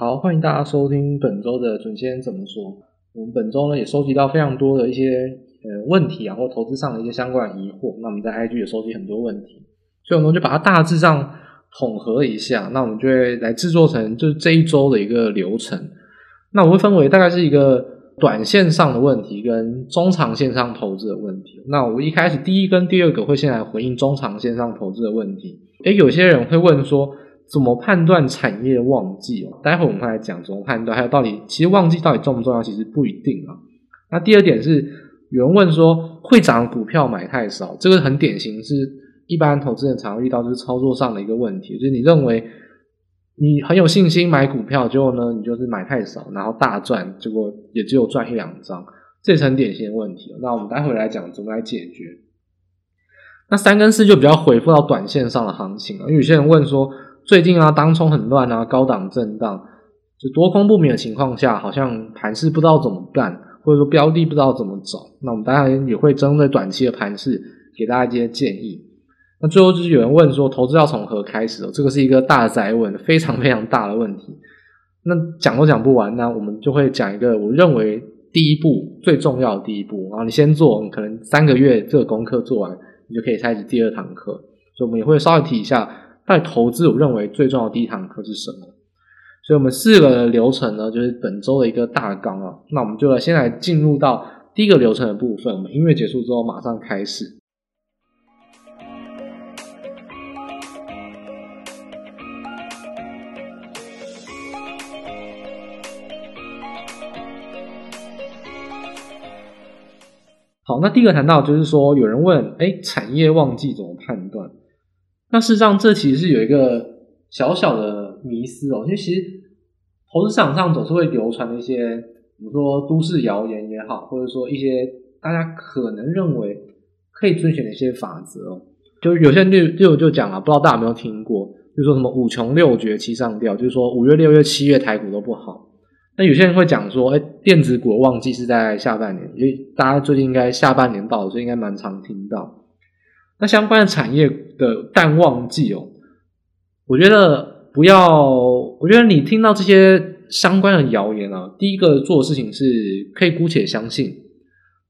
好，欢迎大家收听本周的准先生怎么说。我们本周呢也收集到非常多的一些呃问题啊，或投资上的一些相关的疑惑。那我们在 IG 也收集很多问题，所以我们就把它大致上统合一下。那我们就会来制作成就是这一周的一个流程。那我会分为大概是一个短线上的问题跟中长线上投资的问题。那我一开始第一跟第二个会先来回应中长线上投资的问题。诶，有些人会问说。怎么判断产业旺季哦？待会我们会来讲怎么判断，还有到底其实旺季到底重不重要？其实不一定啊。那第二点是有人问说，会涨股票买太少，这个很典型，是一般投资人常遇到就是操作上的一个问题，就是你认为你很有信心买股票，结果呢你就是买太少，然后大赚，结果也只有赚一两张，这是很典型的问题。那我们待会来讲怎么来解决。那三跟四就比较回复到短线上的行情了，因为有些人问说。最近啊，当冲很乱啊，高档震荡，就多空不明的情况下，好像盘势不知道怎么办，或者说标的不知道怎么找。那我们当然也会针对短期的盘势给大家一些建议。那最后就是有人问说，投资要从何开始？哦这个是一个大哉问，非常非常大的问题。那讲都讲不完，那我们就会讲一个我认为第一步最重要的第一步。然后你先做，可能三个月这个功课做完，你就可以开始第二堂课。所以我们也会稍微提一下。在投资，我认为最重要的第一堂课是什么？所以，我们四个流程呢，就是本周的一个大纲啊。那我们就来先来进入到第一个流程的部分。我们音乐结束之后，马上开始。好，那第一个谈到就是说，有人问，哎，产业旺季怎么判断？那事实上，这其实是有一个小小的迷思哦，因为其实投资市场上总是会流传一些，比如说都市谣言也好，或者说一些大家可能认为可以遵循的一些法则哦，就有些人就就就讲了，不知道大家有没有听过，就说什么五穷六绝七上吊，就是说五月、六月、七月台股都不好。那有些人会讲说，哎，电子股的旺季是在下半年，因为大家最近应该下半年到了，所以应该蛮常听到。那相关的产业的淡旺季哦，我觉得不要，我觉得你听到这些相关的谣言啊，第一个做的事情是可以姑且相信。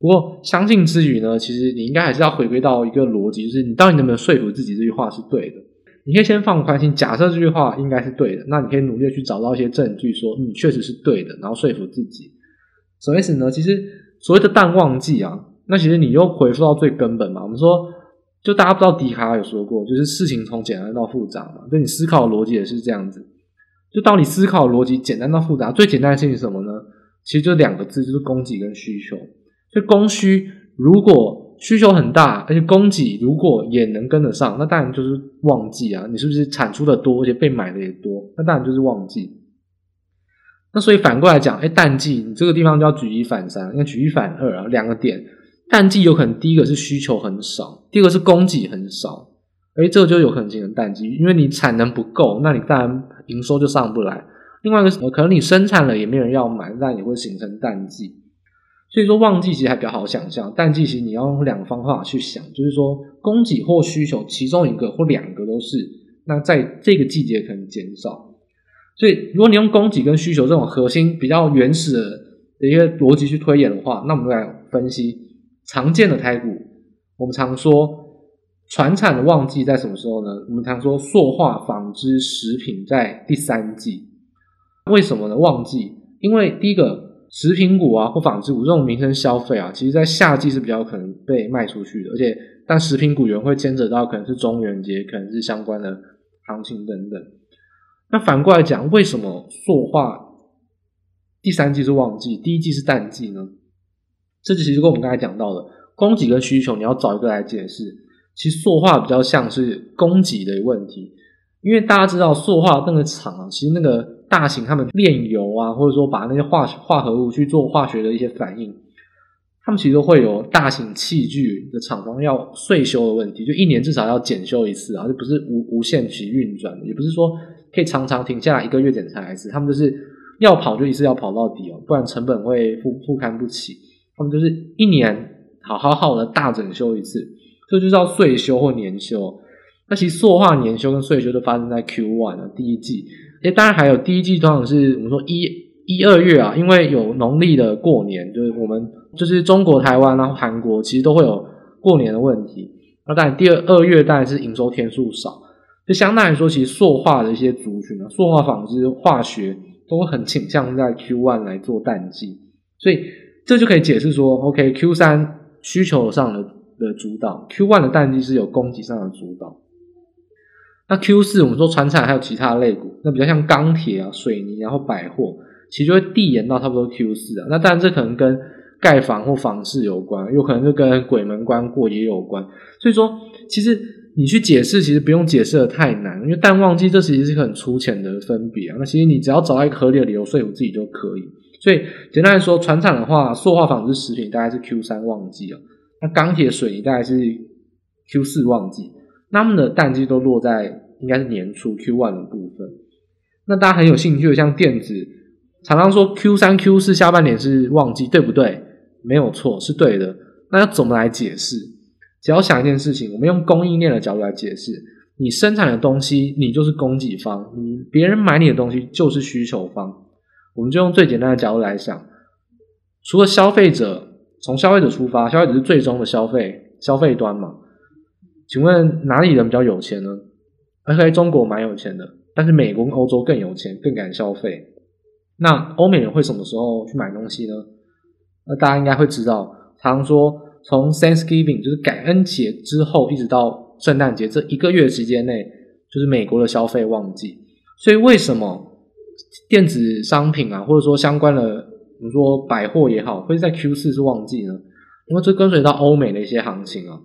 不过相信之余呢，其实你应该还是要回归到一个逻辑，就是你到底能不能说服自己这句话是对的？你可以先放宽心，假设这句话应该是对的，那你可以努力去找到一些证据，说嗯确实是对的，然后说服自己。什么意思呢？其实所谓的淡旺季啊，那其实你又回复到最根本嘛，我们说。就大家不知道笛卡尔有说过，就是事情从简单到复杂嘛。就你思考逻辑也是这样子。就当你思考逻辑简单到复杂，最简单的事情是什么呢？其实就两个字，就是供给跟需求。就供需如果需求很大，而且供给如果也能跟得上，那当然就是旺季啊。你是不是产出的多，而且被买的也多？那当然就是旺季。那所以反过来讲，哎，淡季你这个地方就要举一反三，应该举一反二啊，两个点。淡季有可能第一个是需求很少，第二个是供给很少，诶，这个就有可能形成淡季，因为你产能不够，那你当然营收就上不来。另外一个什么，可能你生产了也没人要买，那也会形成淡季。所以说旺季其实还比较好想象，淡季其实你要用两个方法去想，就是说供给或需求其中一个或两个都是，那在这个季节可能减少。所以如果你用供给跟需求这种核心比较原始的一个逻辑去推演的话，那我们来分析。常见的胎股，我们常说传产的旺季在什么时候呢？我们常说塑化、纺织、食品在第三季。为什么呢？旺季，因为第一个食品股啊或纺织股这种民生消费啊，其实在夏季是比较可能被卖出去的，而且但食品股也会牵扯到可能是中元节，可能是相关的行情等等。那反过来讲，为什么塑化第三季是旺季，第一季是淡季呢？这其实跟我们刚才讲到的供给跟需求，你要找一个来解释。其实塑化比较像是供给的问题，因为大家知道塑化那个厂啊，其实那个大型他们炼油啊，或者说把那些化化合物去做化学的一些反应，他们其实都会有大型器具的厂房要岁修的问题，就一年至少要检修一次啊，就不是无无限期运转的，也不是说可以常常停下来一个月检查一次，他们就是要跑就一次要跑到底哦，不然成本会负负担不起。他们就是一年好好好的大整修一次，这就叫岁修或年修。那其实塑化年修跟岁修都发生在 Q1 的第一季。诶，当然还有第一季通常是我们说一一二月啊，因为有农历的过年，就是我们就是中国台湾然后韩国其实都会有过年的问题。那当然第二二月当然是营收天数少，就相当于说，其实塑化的一些族群啊，塑化纺织、化学都很倾向在 Q one 来做淡季，所以这就可以解释说，OK Q 三需求上的的主导，Q one 的淡季是有供给上的主导。那 Q 四我们说船产还有其他类股，那比较像钢铁啊、水泥然后百货，其实就会递延到差不多 Q 四啊。那当然这可能跟盖房或房市有关，有可能就跟鬼门关过也有关。所以说，其实你去解释，其实不用解释的太难，因为淡旺季这其实是很粗浅的分别啊。那其实你只要找到一个合理的理由说服自己就可以。所以简单来说，船厂的话，塑化纺织食品大概是 Q 三旺季啊。那钢铁水泥大概是 Q 四旺季。那他们的淡季都落在应该是年初 Q one 的部分。那大家很有兴趣的，像电子，常常说 Q 三、Q 四下半年是旺季，对不对？没有错，是对的。那要怎么来解释？只要想一件事情，我们用供应链的角度来解释：你生产的东西，你就是供给方；你别人买你的东西，就是需求方。我们就用最简单的角度来想，除了消费者，从消费者出发，消费者是最终的消费消费端嘛？请问哪里人比较有钱呢？OK，中国蛮有钱的，但是美国跟欧洲更有钱，更敢消费。那欧美人会什么时候去买东西呢？那大家应该会知道，常说从 Thanksgiving 就是感恩节之后，一直到圣诞节这一个月时间内，就是美国的消费旺季。所以为什么电子商品啊，或者说相关的，比如说百货也好，会在 Q 四是旺季呢？因为这跟随到欧美的一些行情啊。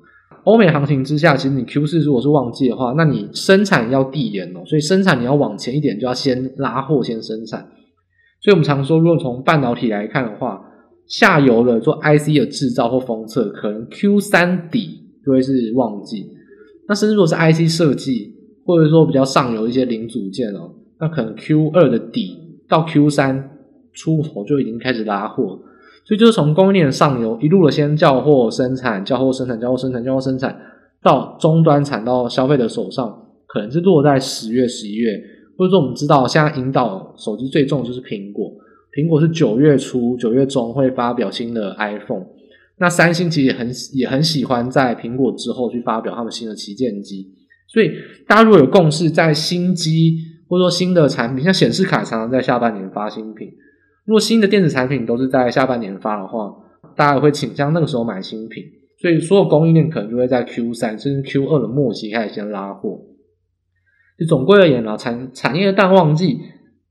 欧美行情之下，其实你 Q 四如果是旺季的话，那你生产要递延哦，所以生产你要往前一点，就要先拉货，先生产。所以我们常说，如果从半导体来看的话，下游的做 IC 的制造或封测，可能 Q 三底就会是旺季。那甚至如果是 IC 设计，或者说比较上游一些零组件哦，那可能 Q 二的底到 Q 三出头就已经开始拉货。所以就是从供应链上游一路的先叫货生产，叫货生产，叫货生产，叫货生产，到终端产到消费者手上，可能是落在十月、十一月，或者说我们知道现在引导手机最重就是苹果，苹果是九月初、九月中会发表新的 iPhone，那三星其实也很也很喜欢在苹果之后去发表他们新的旗舰机，所以大家如果有共识，在新机或者说新的产品，像显示卡常常在下半年发新品。如果新的电子产品都是在下半年发的话，大家会倾向那个时候买新品，所以所有供应链可能就会在 Q 三甚至 Q 二的末期开始先拉货。就总归而言啊，产产业淡旺季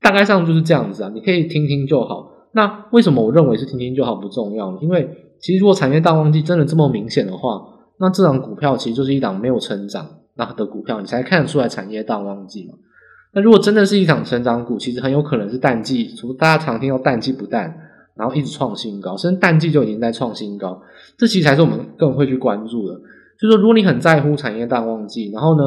大概上就是这样子啊，你可以听听就好。那为什么我认为是听听就好不重要？因为其实如果产业淡旺季真的这么明显的话，那这档股票其实就是一档没有成长那的股票，你才看得出来产业淡旺季嘛。那如果真的是一场成长股，其实很有可能是淡季，除大家常听到淡季不淡，然后一直创新高，甚至淡季就已经在创新高，这其实才是我们更会去关注的。就是说，如果你很在乎产业淡旺季，然后呢，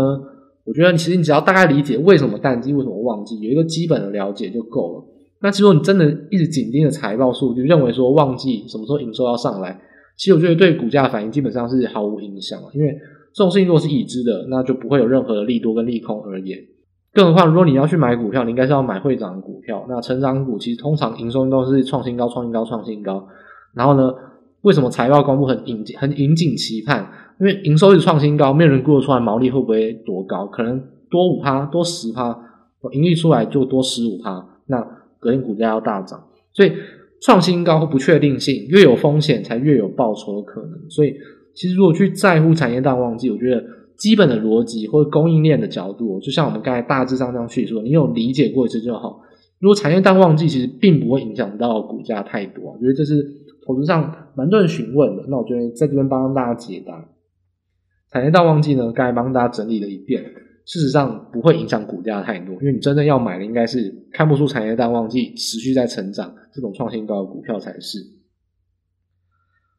我觉得其实你只要大概理解为什么淡季，为什么旺季，有一个基本的了解就够了。那其实你真的一直紧盯着财报数据，认为说旺季什么时候营收要上来，其实我觉得对股价反应基本上是毫无影响，因为这种事情如果是已知的，那就不会有任何的利多跟利空而言。更何况，如果你要去买股票，你应该是要买会涨的股票。那成长股其实通常营收都是创新高、创新高、创新高。然后呢，为什么财报公布很引很引颈期盼？因为营收一直创新高，没有人估得出来毛利会不会多高？可能多五趴、多十趴，盈利出来就多十五趴。那隔天股价要大涨，所以创新高和不确定性越有风险，才越有报酬的可能。所以，其实如果去在乎产业淡旺季，我觉得。基本的逻辑或者供应链的角度，就像我们刚才大致上这样叙述，你有理解过一次就好。如果产业淡旺季，其实并不会影响到股价太多，我觉得这是投资上蛮多人询问的。那我觉得在这边帮大家解答。产业淡旺季呢，刚才帮大家整理了一遍，事实上不会影响股价太多，因为你真正要买的应该是看不出产业淡旺季持续在成长这种创新高的股票才是。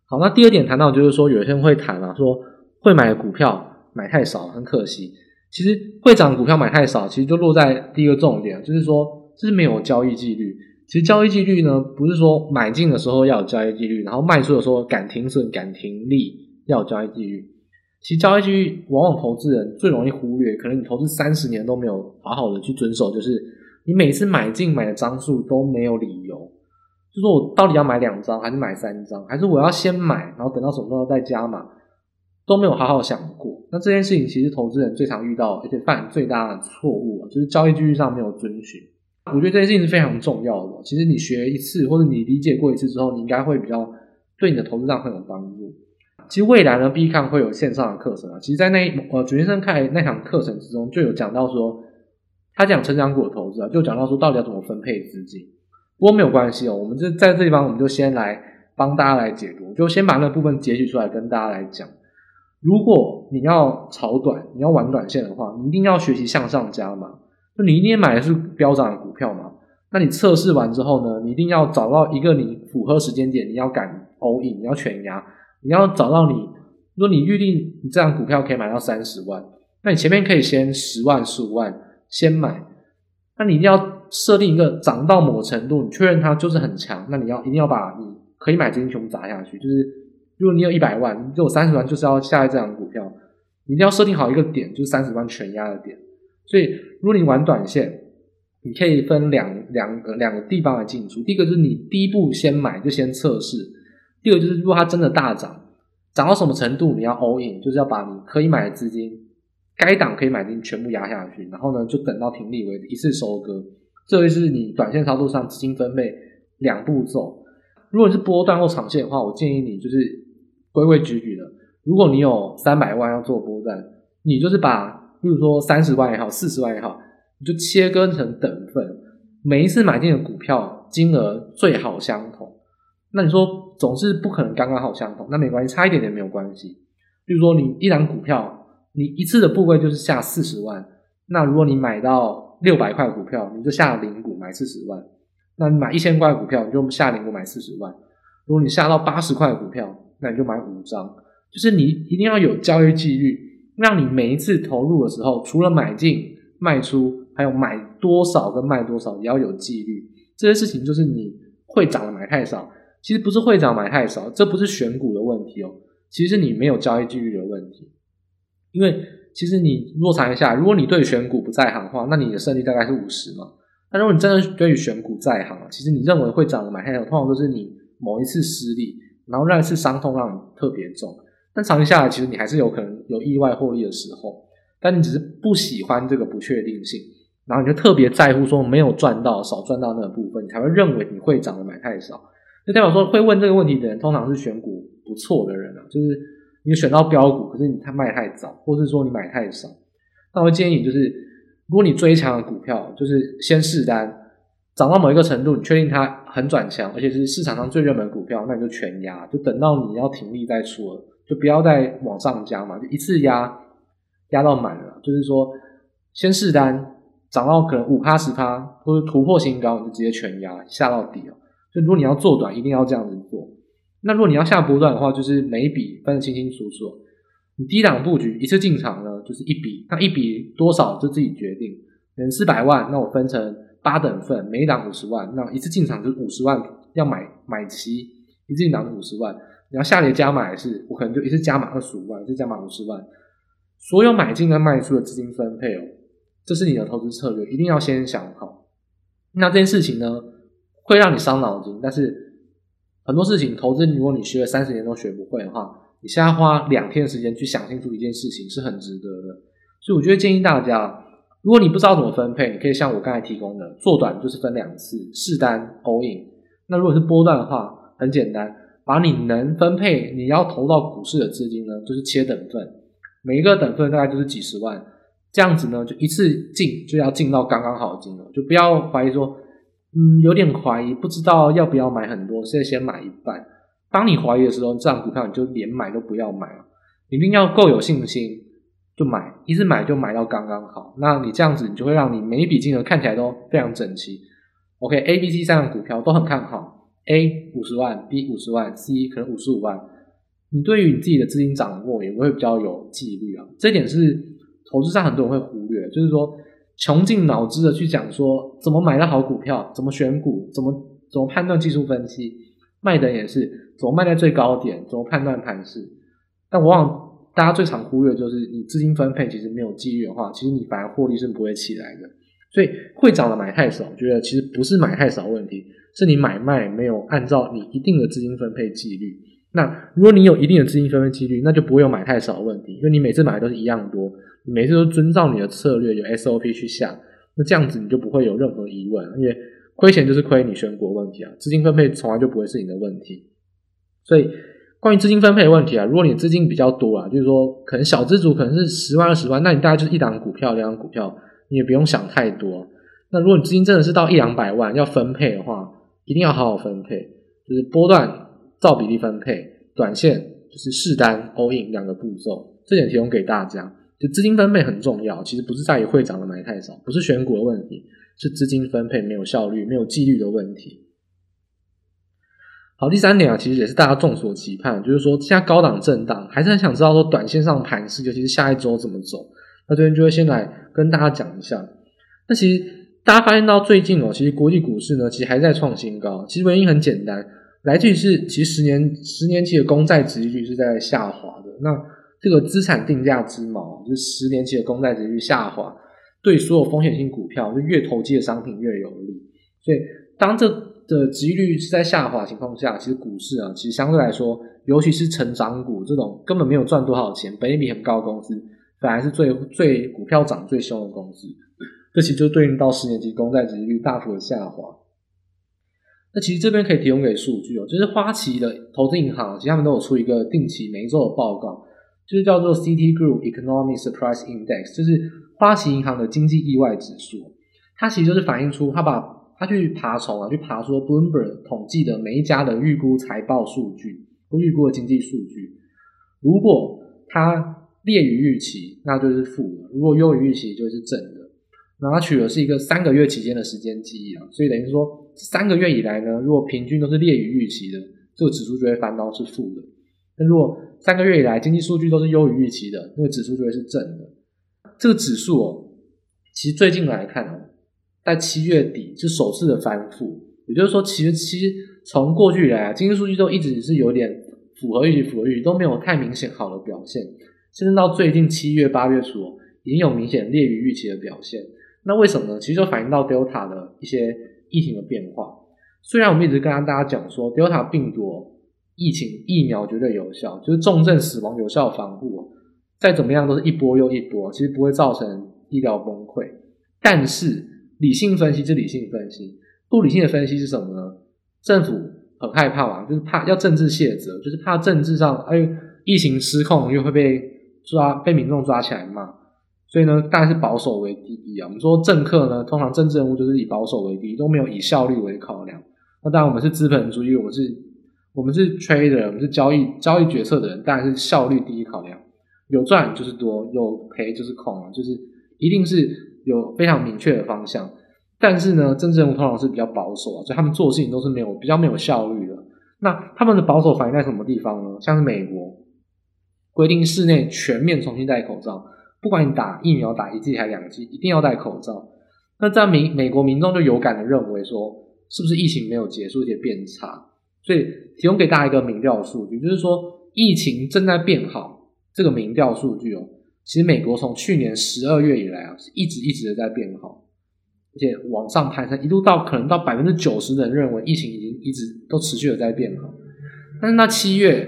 好，那第二点谈到就是说，有些人会谈啊，说会买的股票。买太少很可惜。其实会涨股票买太少，其实就落在第一个重点，就是说这是没有交易纪律。其实交易纪律呢，不是说买进的时候要有交易纪律，然后卖出的时候敢停损、敢停利要有交易纪律。其实交易纪律往往投资人最容易忽略，可能你投资三十年都没有好好的去遵守，就是你每次买进买的张数都没有理由，就说我到底要买两张还是买三张，还是我要先买，然后等到什么时候再加码，都没有好好想过。那这件事情其实投资人最常遇到，而且犯最大的错误，就是交易纪律上没有遵循。我觉得这件事情是非常重要的。其实你学一次或者你理解过一次之后，你应该会比较对你的投资上很有帮助。其实未来呢，Bitcoin 会有线上的课程啊。其实，在那呃主持人开那场课程之中，就有讲到说，他讲成长股的投资啊，就讲到说到底要怎么分配资金。不过没有关系哦，我们就在这地方，我们就先来帮大家来解读，就先把那部分截取出来跟大家来讲。如果你要炒短，你要玩短线的话，你一定要学习向上加码。就你一定买的是飙涨的股票嘛？那你测试完之后呢，你一定要找到一个你符合时间点，你要敢 all in，你要全压。你要找到你，如果你预定你这张股票可以买到三十万，那你前面可以先十万、十五万先买，那你一定要设定一个涨到某程度，你确认它就是很强，那你要一定要把你可以买资金全部砸下去。就是如果你有一百万，你就有三十万就是要下来这张股票，你一定要设定好一个点，就是三十万全压的点。所以如果你玩短线，你可以分两两个两个地方来进出。第一个就是你第一步先买就先测试。第二个就是，如果它真的大涨，涨到什么程度，你要 all in，就是要把你可以买的资金，该档可以买的资金全部压下去，然后呢，就等到停利为止，一次收割。这就是你短线操作上资金分配两步骤。如果你是波段或长线的话，我建议你就是规规矩矩的。如果你有三百万要做波段，你就是把，比如说三十万也好，四十万也好，你就切割成等份，每一次买进的股票金额最好相同。那你说总是不可能刚刚好相同，那没关系，差一点点没有关系。比如说你一档股票，你一次的部位就是下四十万，那如果你买到六百块股票，你就下零股买四十万；那你买一千块股票，你就下零股买四十万。如果你下到八十块股票，那你就买五张。就是你一定要有交易纪律，让你每一次投入的时候，除了买进、卖出，还有买多少跟卖多少，也要有纪律。这些事情就是你会涨的买太少。其实不是会涨买太少，这不是选股的问题哦，其实你没有交易纪律的问题。因为其实你落场一下，如果你对选股不在行的话，那你的胜率大概是五十嘛。那如果你真的对于选股在行，其实你认为会涨的买太少，通常都是你某一次失利，然后那一次伤痛让你特别重。但长期下来，其实你还是有可能有意外获利的时候，但你只是不喜欢这个不确定性，然后你就特别在乎说没有赚到、少赚到那个部分，你才会认为你会涨的买太少。就代表说，会问这个问题的人，通常是选股不错的人啊。就是你选到标股，可是你太卖太早，或是说你买太少。那我建议你，就是如果你追强的股票，就是先试单，涨到某一个程度，你确定它很转强，而且是市场上最热门股票，那你就全压，就等到你要停利再出了，就不要再往上加嘛，就一次压压到满了。就是说，先试单，涨到可能五趴十趴，或者突破新高，你就直接全压下到底了。就如果你要做短，一定要这样子做。那如果你要下波段的话，就是每一笔分得清清楚楚。你低档布局一次进场呢，就是一笔，那一笔多少就自己决定。嗯，四百万，那我分成八等份，每一档五十万，那一次进场就是五十万，要买买齐，一次进场五十万。你要下跌加码是，我可能就一次加码二十五万，一次加码五十万。所有买进跟卖出的资金分配哦，这是你的投资策略，一定要先想好。那这件事情呢，会让你伤脑筋，但是很多事情投资，如果你学了三十年都学不会的话，你现在花两天的时间去想清楚一件事情是很值得的。所以我觉得建议大家，如果你不知道怎么分配，你可以像我刚才提供的，做短就是分两次试单 all in。那如果是波段的话，很简单，把你能分配你要投到股市的资金呢，就是切等份，每一个等份大概就是几十万，这样子呢，就一次进就要进到刚刚好的金额，就不要怀疑说。嗯，有点怀疑，不知道要不要买很多，现在先买一半。当你怀疑的时候，这档股票你就连买都不要买了，一定要够有信心就买，一次买就买到刚刚好。那你这样子，你就会让你每一笔金额看起来都非常整齐。OK，A、B、C 三档股票都很看好，A 五十万，B 五十万，C 可能五十五万。你对于你自己的资金掌握也会比较有纪律啊。这点是投资上很多人会忽略，就是说。穷尽脑汁的去讲说怎么买到好股票，怎么选股，怎么怎么判断技术分析，卖的也是怎么卖在最高点，怎么判断盘势。但往往大家最常忽略就是你资金分配其实没有纪律的话，其实你反而获利是不会起来的。所以会涨的买太少，我觉得其实不是买太少问题，是你买卖没有按照你一定的资金分配纪律。那如果你有一定的资金分配纪律，那就不会有买太少的问题，因为你每次买都是一样多，你每次都遵照你的策略有 SOP 去下，那这样子你就不会有任何疑问，因为亏钱就是亏你选股问题啊，资金分配从来就不会是你的问题。所以关于资金分配的问题啊，如果你资金比较多啊，就是说可能小资族可能是十万二十万，那你大概就是一档股票两档股票，你也不用想太多。那如果你资金真的是到一两百万要分配的话，一定要好好分配，就是波段照比例分配，短线就是试单 all in 两个步骤，这点提供给大家。就资金分配很重要，其实不是在于会涨的买太少，不是选股的问题，是资金分配没有效率、没有纪律的问题。好，第三点啊，其实也是大家众所期盼，就是说现在高档震荡，还是很想知道说短线上盘势，尤其是下一周怎么走。那这边就会先来跟大家讲一下。那其实大家发现到最近哦，其实国际股市呢，其实还在创新高。其实原因很简单，来自于是其实十年十年期的公债殖利率是在下滑的。那这个资产定价之锚，就是十年期的公债殖利率下滑，对所有风险性股票，就越投机的商品越有利。所以当这的值率是在下滑情况下，其实股市啊，其实相对来说，尤其是成长股这种根本没有赚多少钱、本益比很高的公司，反而是最最股票涨最凶的公司。这其实就对应到十年期公债值率大幅的下滑。那其实这边可以提供给数据哦，就是花旗的投资银行，其实他们都有出一个定期每周的报告，就是叫做 CT Group Economic Surprise Index，就是花旗银行的经济意外指数。它其实就是反映出它把他去爬虫啊，去爬说 Bloomberg 统计的每一家的预估财报数据或预估的经济数据，如果它劣于预期，那就是负的；如果优于预期，就是正的。那它取的是一个三个月期间的时间记忆啊，所以等于说三个月以来呢，如果平均都是劣于预期的，这个指数就会翻到是负的；那如果三个月以来经济数据都是优于预期的，那个指数就会是正的。这个指数哦，其实最近来看哦。在七月底是首次的翻负，也就是说，其实其实从过去以来啊，经济数据都一直是有点符合预期、符合预期，都没有太明显好的表现。甚至到最近七月、八月初，已经有明显劣于预期的表现。那为什么呢？其实就反映到 Delta 的一些疫情的变化。虽然我们一直跟大家讲说，Delta 病毒疫情疫苗绝对有效，就是重症死亡有效防护，再怎么样都是一波又一波，其实不会造成医疗崩溃。但是理性分析是理性分析，不理性的分析是什么呢？政府很害怕嘛，就是怕要政治卸责，就是怕政治上哎疫情失控又会被抓，被民众抓起来骂，所以呢，当然是保守为第一啊。我们说政客呢，通常政治人物就是以保守为第一，都没有以效率为考量。那当然我们是资本主义，我们是，我们是 trader，我们是交易交易决策的人，当然是效率第一考量，有赚就是多，有赔就是空啊，就是一定是。有非常明确的方向，但是呢，政治人物通常是比较保守啊，所以他们做事情都是没有比较没有效率的。那他们的保守反映在什么地方呢？像是美国规定室内全面重新戴口罩，不管你打疫苗打一剂还是两剂，一定要戴口罩。那在民美国民众就有感的认为说，是不是疫情没有结束，而且变差？所以提供给大家一个民调数据，就是说疫情正在变好，这个民调数据哦。其实美国从去年十二月以来啊，是一直一直的在变好，而且往上攀升，一路到可能到百分之九十的人认为疫情已经一直都持续的在变好。但是那七月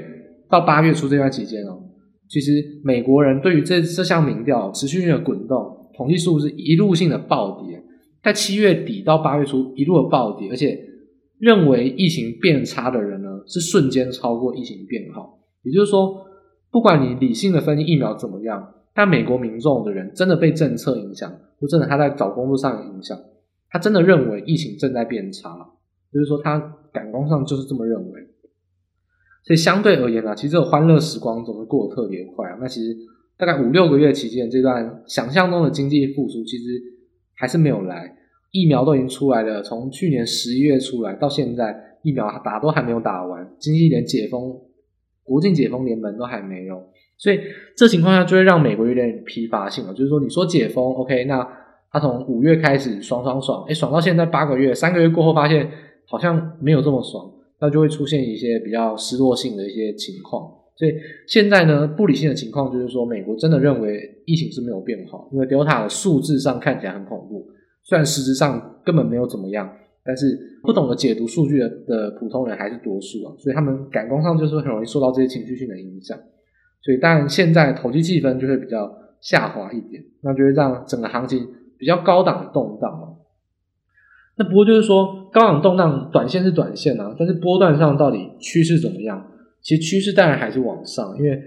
到八月初这段期间哦，其实美国人对于这这项民调持续性的滚动，统计数是一路性的暴跌，在七月底到八月初一路的暴跌，而且认为疫情变差的人呢，是瞬间超过疫情变好。也就是说，不管你理性的分析疫苗怎么样。但美国民众的人真的被政策影响，或真的他在找工作上的影响，他真的认为疫情正在变差，就是说他感官上就是这么认为。所以相对而言啊，其实这个欢乐时光总是过得特别快啊。那其实大概五六个月期间，这段想象中的经济复苏其实还是没有来，疫苗都已经出来了，从去年十一月出来到现在，疫苗打都还没有打完，经济连解封、国境解封连门都还没有。所以这情况下就会让美国有点疲乏性了，就是说你说解封，OK，那他从五月开始爽爽爽，诶，爽到现在八个月，三个月过后发现好像没有这么爽，那就会出现一些比较失落性的一些情况。所以现在呢，不理性的情况就是说，美国真的认为疫情是没有变好，因为 Delta 的数字上看起来很恐怖，虽然实质上根本没有怎么样，但是不懂得解读数据的的普通人还是多数啊，所以他们感官上就是很容易受到这些情绪性的影响。所以当然现在投机气氛就会比较下滑一点，那就会让整个行情比较高档的动荡嘛。那不过就是说高档动荡，短线是短线啊，但是波段上到底趋势怎么样？其实趋势当然还是往上，因为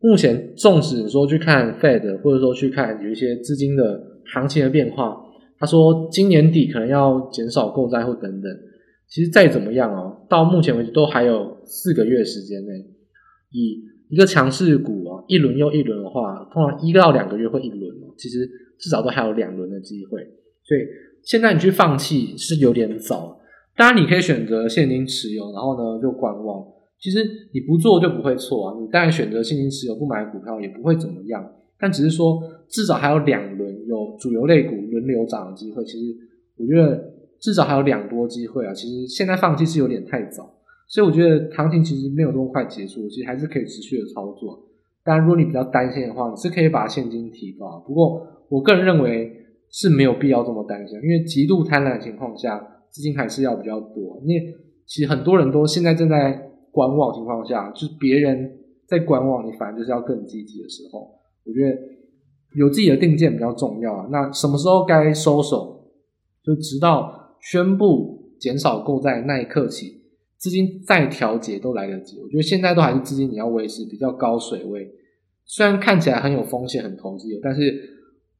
目前纵使说去看 Fed，或者说去看有一些资金的行情的变化，他说今年底可能要减少购债或等等，其实再怎么样哦，到目前为止都还有四个月时间内，以一个强势股啊，一轮又一轮的话，通常一到两个月会一轮，其实至少都还有两轮的机会，所以现在你去放弃是有点早。当然你可以选择现金持有，然后呢就观望。其实你不做就不会错啊，你当然选择现金持有不买股票也不会怎么样，但只是说至少还有两轮有主流类股轮流涨的机会。其实我觉得至少还有两波机会啊。其实现在放弃是有点太早。所以我觉得行情其实没有这么快结束，其实还是可以持续的操作。当然，如果你比较担心的话，你是可以把现金提高。不过，我个人认为是没有必要这么担心，因为极度贪婪的情况下，资金还是要比较多。因为其实很多人都现在正在观望情况下，就是别人在观望，你反而就是要更积极的时候。我觉得有自己的定见比较重要啊。那什么时候该收手，就直到宣布减少购债那一刻起。资金再调节都来得及，我觉得现在都还是资金你要维持比较高水位，虽然看起来很有风险、很投机，但是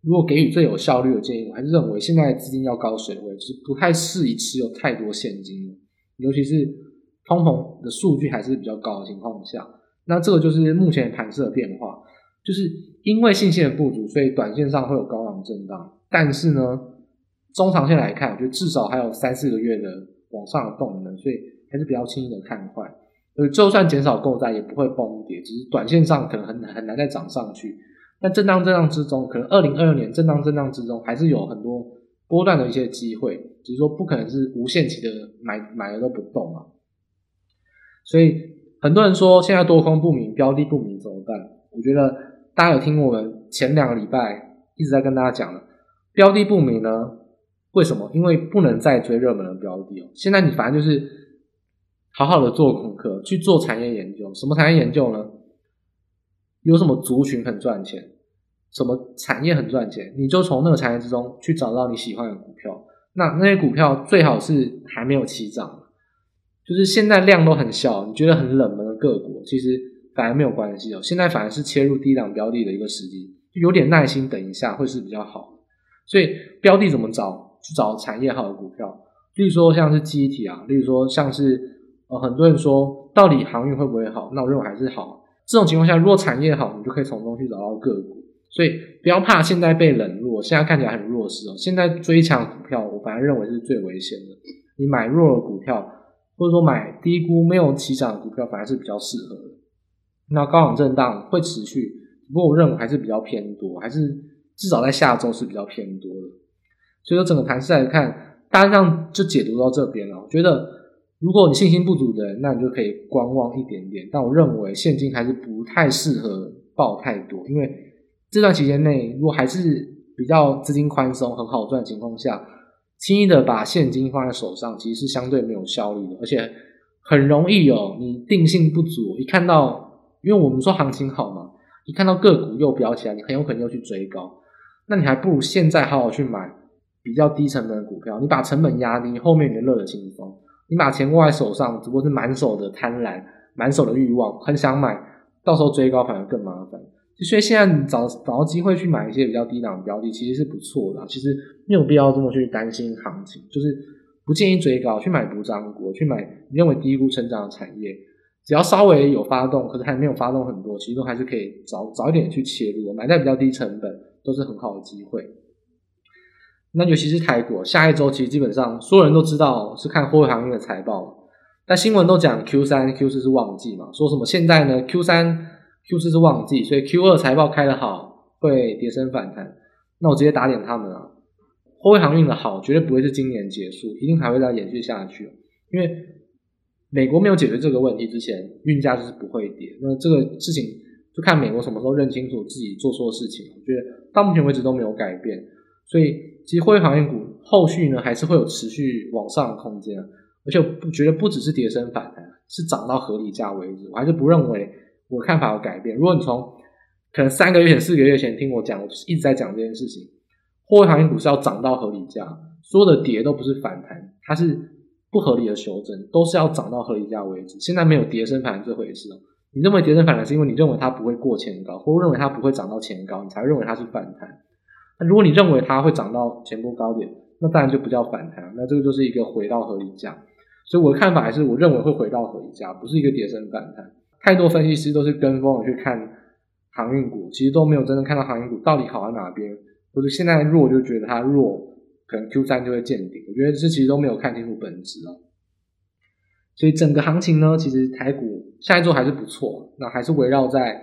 如果给予最有效率的建议，我还是认为现在资金要高水位，就是不太适宜持有太多现金，尤其是通膨的数据还是比较高的情况下，那这个就是目前盘势的变化，就是因为信心的不足，所以短线上会有高档震荡，但是呢，中长线来看，我觉得至少还有三四个月的往上的动能，所以。还是比较轻易的看坏，呃，就算减少购债也不会崩跌，只是短线上可能很很难再涨上去。但震荡震荡之中，可能二零二二年震荡震荡之中，还是有很多波段的一些机会，只是说不可能是无限期的买买了都不动啊。所以很多人说现在多空不明，标的不明怎么办？我觉得大家有听我们前两个礼拜一直在跟大家讲了，标的不明呢，为什么？因为不能再追热门的标的哦。现在你反正就是。好好的做功课，去做产业研究。什么产业研究呢？有什么族群很赚钱，什么产业很赚钱，你就从那个产业之中去找到你喜欢的股票。那那些股票最好是还没有起涨，就是现在量都很小，你觉得很冷门的个股，其实反而没有关系哦。现在反而是切入低档标的的一个时机，就有点耐心等一下会是比较好。所以标的怎么找？去找产业好的股票，例如说像是机体啊，例如说像是。呃，很多人说，到底航运会不会好？那我认为还是好。这种情况下，如果产业好，你就可以从中去找到个股。所以不要怕现在被冷落，现在看起来很弱势哦。现在追强股票，我反而认为是最危险的。你买弱的股票，或者说买低估没有起涨的股票，反而是比较适合的。那高档震荡会持续，不过我认为还是比较偏多，还是至少在下周是比较偏多的。所以说整个盘势来看，大致上就解读到这边了。我觉得。如果你信心不足的，那你就可以观望一点点。但我认为现金还是不太适合抱太多，因为这段期间内，如果还是比较资金宽松、很好赚的情况下，轻易的把现金放在手上，其实是相对没有效率的，而且很容易哦。你定性不足，一看到，因为我们说行情好嘛，一看到个股又飙起来，你很有可能又去追高。那你还不如现在好好去买比较低成本的股票，你把成本压低，后面你就乐得轻松。你把钱握在手上，只不过是满手的贪婪，满手的欲望，很想买，到时候追高反而更麻烦。所以现在找找到机会去买一些比较低档的标的，其实是不错的。其实没有必要这么去担心行情，就是不建议追高，去买补涨股，去买你认为低估成长的产业，只要稍微有发动，可是还没有发动很多，其实都还是可以早早一点去切入，买在比较低成本，都是很好的机会。那尤其是台股，下一周其实基本上所有人都知道是看货柜航运的财报，但新闻都讲 Q 三、Q 四是旺季嘛，说什么现在呢 Q 三、Q 四是旺季，所以 Q 二财报开得好会跌升反弹。那我直接打脸他们啊，货柜航运的好绝对不会是今年结束，一定还会再延续下去，因为美国没有解决这个问题之前，运价就是不会跌。那这个事情就看美国什么时候认清楚自己做错事情，我觉得到目前为止都没有改变，所以。其实货运航运股后续呢还是会有持续往上的空间，而且我不觉得不只是跌升反弹，是涨到合理价为止。我还是不认为我看法有改变。如果你从可能三个月前、四个月前听我讲，我一直在讲这件事情，货运航运股是要涨到合理价，所有的跌都不是反弹，它是不合理的修正，都是要涨到合理价为止。现在没有跌升反弹这回事。你认为跌升反弹是因为你认为它不会过前高，或认为它不会涨到前高，你才认为它是反弹。那如果你认为它会涨到前波高点，那当然就不叫反弹，那这个就是一个回到合理价。所以我的看法还是，我认为会回到合理价，不是一个跌升反弹。太多分析师都是跟风的去看航运股，其实都没有真正看到航运股到底好在哪边，或者现在弱就觉得它弱，可能 Q 三就会见顶。我觉得这其实都没有看清楚本质啊。所以整个行情呢，其实台股下一周还是不错，那还是围绕在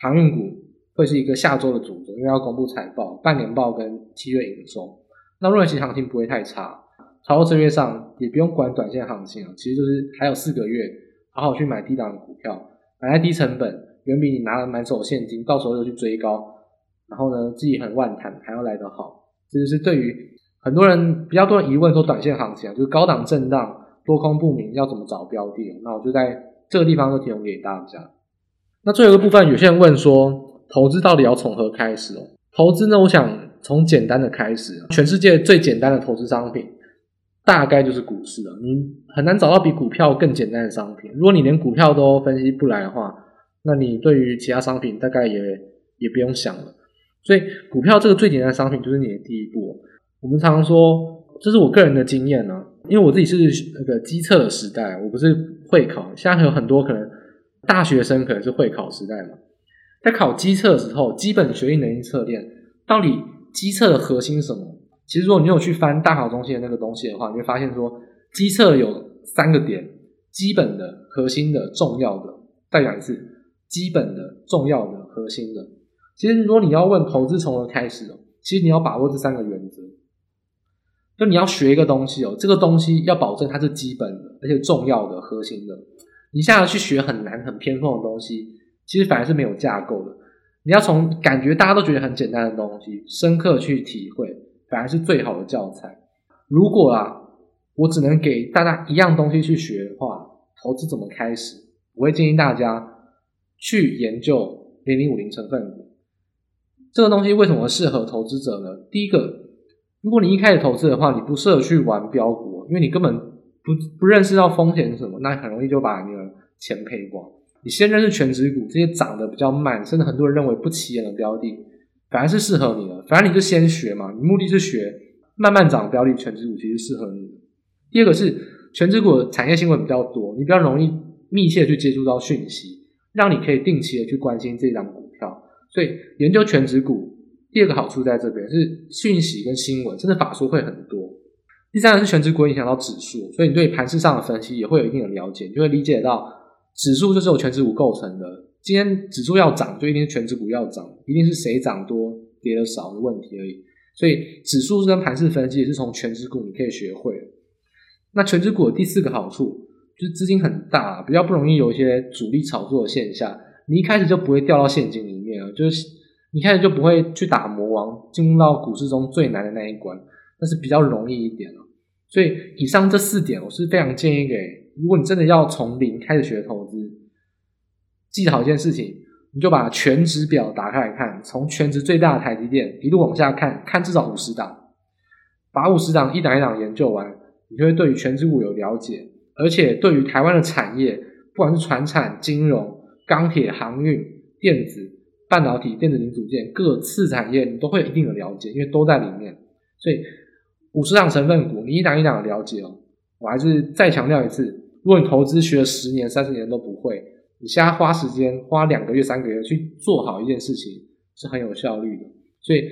航运股会是一个下周的主轴，因为要公布财报、半年报跟七月营收。那认为其实行情不会太差，操作策略上也不用管短线行情啊，其实就是还有四个月，好好去买低档的股票，买在低成本，远比你拿了满手现金，到时候又去追高，然后呢自己很万谈还要来得好。这就是对于很多人比较多人疑问说短线行情啊，就是高档震荡。多空不明，要怎么找标的？那我就在这个地方就提供给大家。那最后一个部分，有些人问说，投资到底要从何开始哦？投资呢，我想从简单的开始。全世界最简单的投资商品，大概就是股市了。你很难找到比股票更简单的商品。如果你连股票都分析不来的话，那你对于其他商品大概也也不用想了。所以，股票这个最简单的商品就是你的第一步。我们常常说，这是我个人的经验呢。因为我自己是那个机测的时代，我不是会考。现在还有很多可能大学生可能是会考时代嘛，在考基测的时候，基本学习能力测验到底基测的核心是什么？其实如果你有去翻大考中心的那个东西的话，你会发现说基测有三个点：基本的、核心的、重要的。再讲一次，基本的、重要的、核心的。其实如果你要问投资从何开始，其实你要把握这三个原则。就你要学一个东西哦，这个东西要保证它是基本的，而且重要的、核心的。你现在去学很难、很偏锋的东西，其实反而是没有架构的。你要从感觉大家都觉得很简单的东西，深刻去体会，反而是最好的教材。如果啊，我只能给大家一样东西去学的话，投资怎么开始？我会建议大家去研究零零五零成分股。这个东西为什么适合投资者呢？第一个。如果你一开始投资的话，你不适合去玩标股，因为你根本不不认识到风险是什么，那很容易就把你的钱赔光。你先认识全职股，这些涨得比较慢，甚至很多人认为不起眼的标的，反而是适合你的。反正你就先学嘛，你目的是学慢慢涨标的，全职股其实适合你的。第二个是全职股的产业新闻比较多，你比较容易密切去接触到讯息，让你可以定期的去关心这张股票。所以研究全职股。第二个好处在这边是讯息跟新闻，真的法说会很多。第三个是全职股影响到指数，所以你对盘势上的分析也会有一定的了解，你就会理解到指数就是由全指股构成的。今天指数要涨，就一定是全指股要涨，一定是谁涨多跌的少的问题而已。所以指数跟盘势分析也是从全指股你可以学会。那全指股的第四个好处就是资金很大，比较不容易有一些主力炒作的现象，你一开始就不会掉到陷阱里面了，就是。你开始就不会去打魔王，进入到股市中最难的那一关，那是比较容易一点了。所以以上这四点，我是非常建议给，如果你真的要从零开始学投资，记好一件事情，你就把全值表打开来看，从全值最大的台积电一路往下看，看至少五十档，把五十档一档一档研究完，你就会对于全值股有了解，而且对于台湾的产业，不管是传产、金融、钢铁、航运、电子。半导体、电子零组件各次产业，你都会有一定的了解，因为都在里面。所以五十档成分股，你一档一档的了解哦。我还是再强调一次，如果你投资学了十年、三十年都不会，你现在花时间花两个月、三个月去做好一件事情，是很有效率的。所以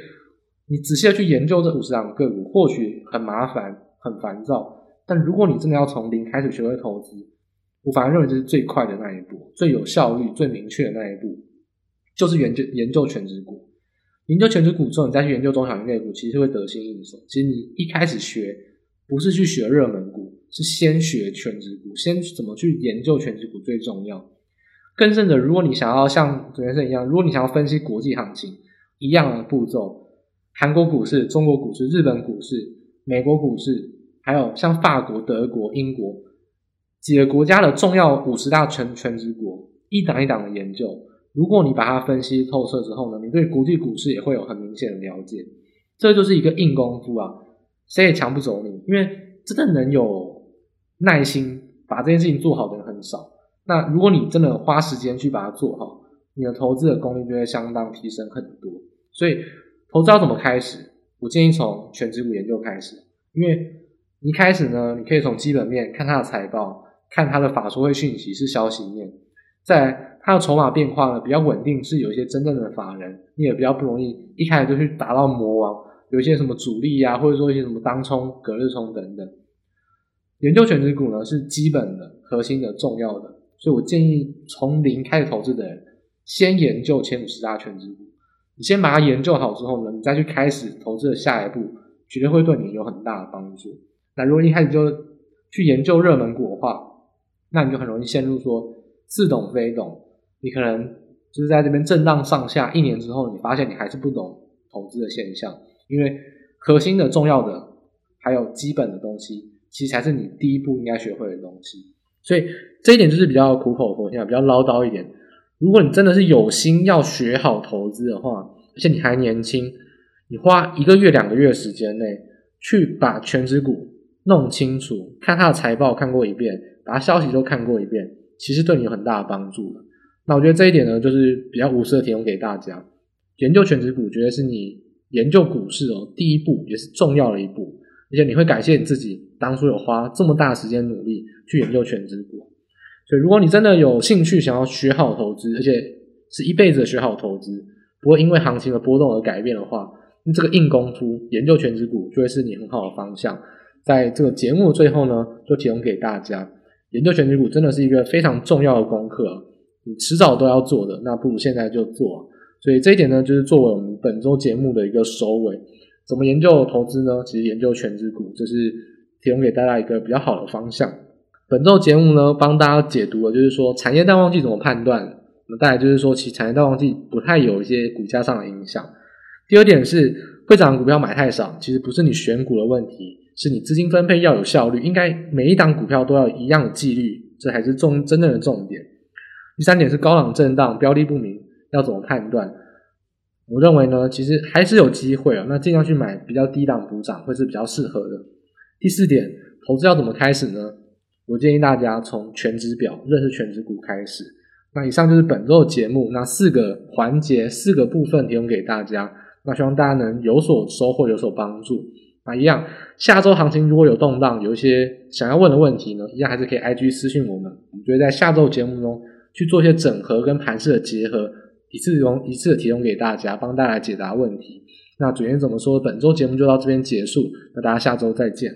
你仔细的去研究这五十档个股，或许很麻烦、很烦躁，但如果你真的要从零开始学会投资，我反而认为这是最快的那一步，最有效率、最明确的那一步。就是研究研究权值股，研究权值股之后，你再去研究中小型类股，其实会得心应手。其实你一开始学，不是去学热门股，是先学全职股，先怎么去研究全职股最重要。更甚者，如果你想要像主持人一样，如果你想要分析国际行情，一样的步骤，韩国股市、中国股市、日本股市、美国股市，还有像法国、德国、英国几个国家的重要五十大全全职股，一档一档的研究。如果你把它分析透彻之后呢，你对国际股市也会有很明显的了解。这就是一个硬功夫啊，谁也抢不走你，因为真的能有耐心把这件事情做好的人很少。那如果你真的花时间去把它做好，你的投资的功力就会相当提升很多。所以投资要怎么开始？我建议从全职股研究开始，因为一开始呢，你可以从基本面看它的财报，看它的法说会讯息是消息面，在它的筹码变化呢比较稳定，是有一些真正的法人，你也比较不容易一开始就去打到魔王，有一些什么主力呀、或者说一些什么当冲、隔日冲等等。研究权值股呢是基本的、核心的、重要的。所以我建议从零开始投资的人，先研究前五十大权值股。你先把它研究好之后呢，你再去开始投资的下一步，绝对会对你有很大的帮助。那如果一开始就去研究热门股的话，那你就很容易陷入说似懂非懂。你可能就是在这边震荡上下一年之后，你发现你还是不懂投资的现象，因为核心的、重要的还有基本的东西，其实才是你第一步应该学会的东西。所以这一点就是比较苦口婆心，比较唠叨一点。如果你真的是有心要学好投资的话，而且你还年轻，你花一个月、两个月时间内去把全职股弄清楚，看它的财报看过一遍，把它消息都看过一遍，其实对你有很大的帮助。那我觉得这一点呢，就是比较无私的提供给大家。研究全职股，绝对是你研究股市哦第一步，也是重要的一步。而且你会感谢你自己当初有花这么大时间努力去研究权值股，所以如果你真的有兴趣想要学好投资，而且是一辈子学好投资，不会因为行情的波动而改变的话，那这个硬功夫研究权值股就会是你很好的方向。在这个节目的最后呢，就提供给大家，研究权值股真的是一个非常重要的功课，你迟早都要做的，那不如现在就做。所以这一点呢，就是作为我们本周节目的一个收尾。怎么研究投资呢？其实研究权值股就是提供给大家一个比较好的方向。本周节目呢，帮大家解读了，就是说产业淡旺季怎么判断。那再来就是说，其实产业淡旺季不太有一些股价上的影响。第二点是会涨股票买太少，其实不是你选股的问题，是你资金分配要有效率，应该每一档股票都要一样的纪律，这才是重真正的重点。第三点是高档震荡，标的不明，要怎么判断？我认为呢，其实还是有机会啊。那尽量去买比较低档补涨，会是比较适合的。第四点，投资要怎么开始呢？我建议大家从权值表认识权值股开始。那以上就是本周的节目，那四个环节、四个部分提供给大家。那希望大家能有所收获，有所帮助。那一样，下周行情如果有动荡，有一些想要问的问题呢，一样还是可以 IG 私信我们。我们就会在下周节目中去做一些整合跟盘势的结合。一次用一次的提供给大家，帮大家解答问题。那主持人怎么说？本周节目就到这边结束，那大家下周再见。